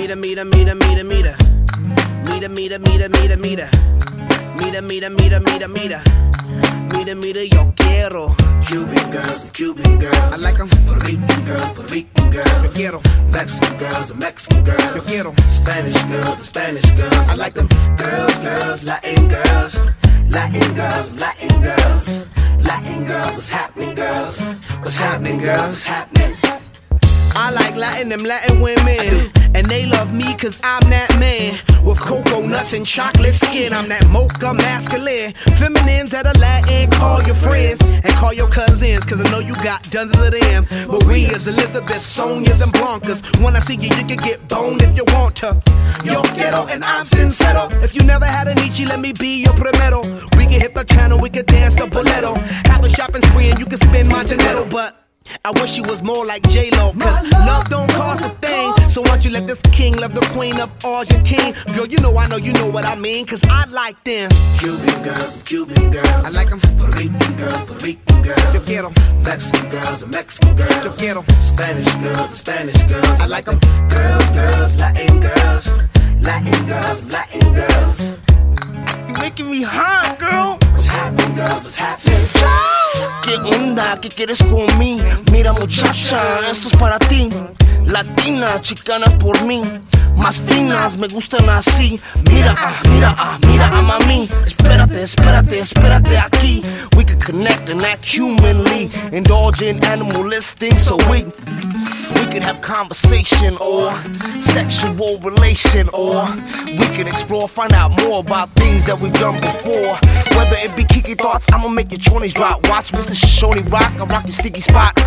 Mira, mira, mira, mira, mira. Mira, mira, mira, mira, mira. Mira, mira, mira, mira, mira. Mira, mira, yo quiero. Cuban girls, Cuban girls. I like 'em. Puerto Rican girls, Puerto Rican girls. Yo quiero. Mexican girls, Mexican girls. Yo quiero. Spanish girls, Spanish girls. I like them. Girls, girls, Latin girls. Latin girls, Latin girls. Latin girls, what's happening, girls? What's happening, girls? What's happening? I like Latin, them Latin women. And they love me cause I'm that man. With cocoa nuts and chocolate skin. I'm that mocha masculine. Feminines that are Latin, call your friends. And call your cousins, cause I know you got dozens of them. Maria's, Elizabeth, Sonia's, and Blancas. When I see you, you can get boned if you want to. Yo quiero and I'm sincero. If you never had a Nietzsche, let me be your primero. We can hit the channel, we can dance the bolero. Have a shopping spree and you can spend Montenegro, but. I wish you was more like J-Lo, cause love don't cost a thing. So why don't you let this king love the queen of Argentine? Girl, you know I know you know what I mean, cause I like them. Cuban girls, Cuban girls. I like like 'em. Puerto Rican girls, Puerto Rican girls. Yo quiero. Mexican girls, Mexican girls. Yo quiero. Spanish girls, Spanish girls. I like 'em. Girls, girls, Latin girls. Latin girls, Latin girls. You making me hot, girl. What's happening, girls? What's happening? ¿Qué onda? ¿Qué quieres con mí? Mira muchacha, esto es para ti. Latina, chicana por mí. Más finas, me gustan así. Mira, ah, mira, ah, mira a mami. Espérate, espérate, espérate aquí. We can connect and act humanly. Indulge in animalistic, so we we could have conversation or sexual relation or we can explore, find out more about things that we've done before. Whether it be kiki thoughts, I'ma make your 20s drop. Watch Mr. Shoney rock, I rock your sticky spot.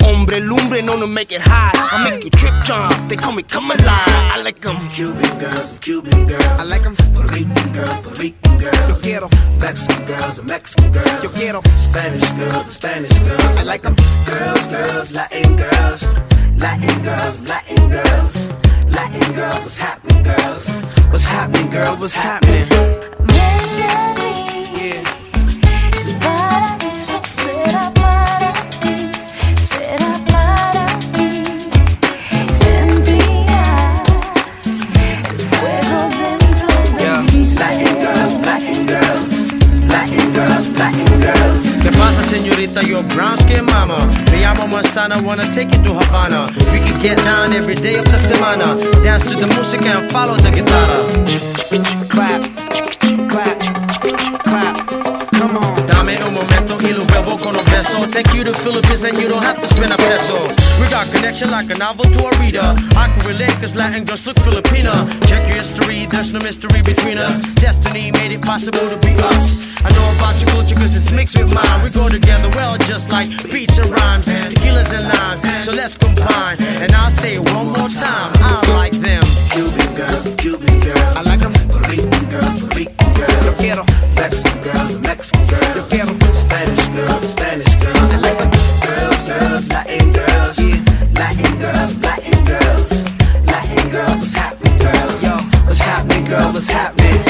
Hombre lumbre, known to make it high. I make you trip jump, they call me come alive. I like them. Cuban girls, Cuban girls. I like 'em. Puerto Rican girls, Puerto Rican girls. Yo quiero, Mexican girls, Mexican girls. yo quiero. Spanish girls, Spanish girls. I like 'em. Girls, girls, Latin girls. Latin girls, Latin girls. Latin girls, what's happening, girls? What's happening, girls? What's happening? Latin girls, Latin girls. Latin girls, Latin girls. ¿Qué pasa, señorita? Your brown skin mama. Me llamo Manzana, wanna take you to Havana. We can get down every day of the semana. Dance to the music and follow the guitarra. Clap, clap, Take you to Philippines and you don't have to spend a peso. We got connection like a novel to a reader. I can relate cause Latin girls look Filipina. Check your history, there's no mystery between us. Destiny made it possible to be us. I know about your culture cause it's mixed with mine. We go together well just like beats and rhymes, tequilas and limes. So let's combine. And I'll say it one more time. I like them. Cuban girls, Cuban girls? What's happening?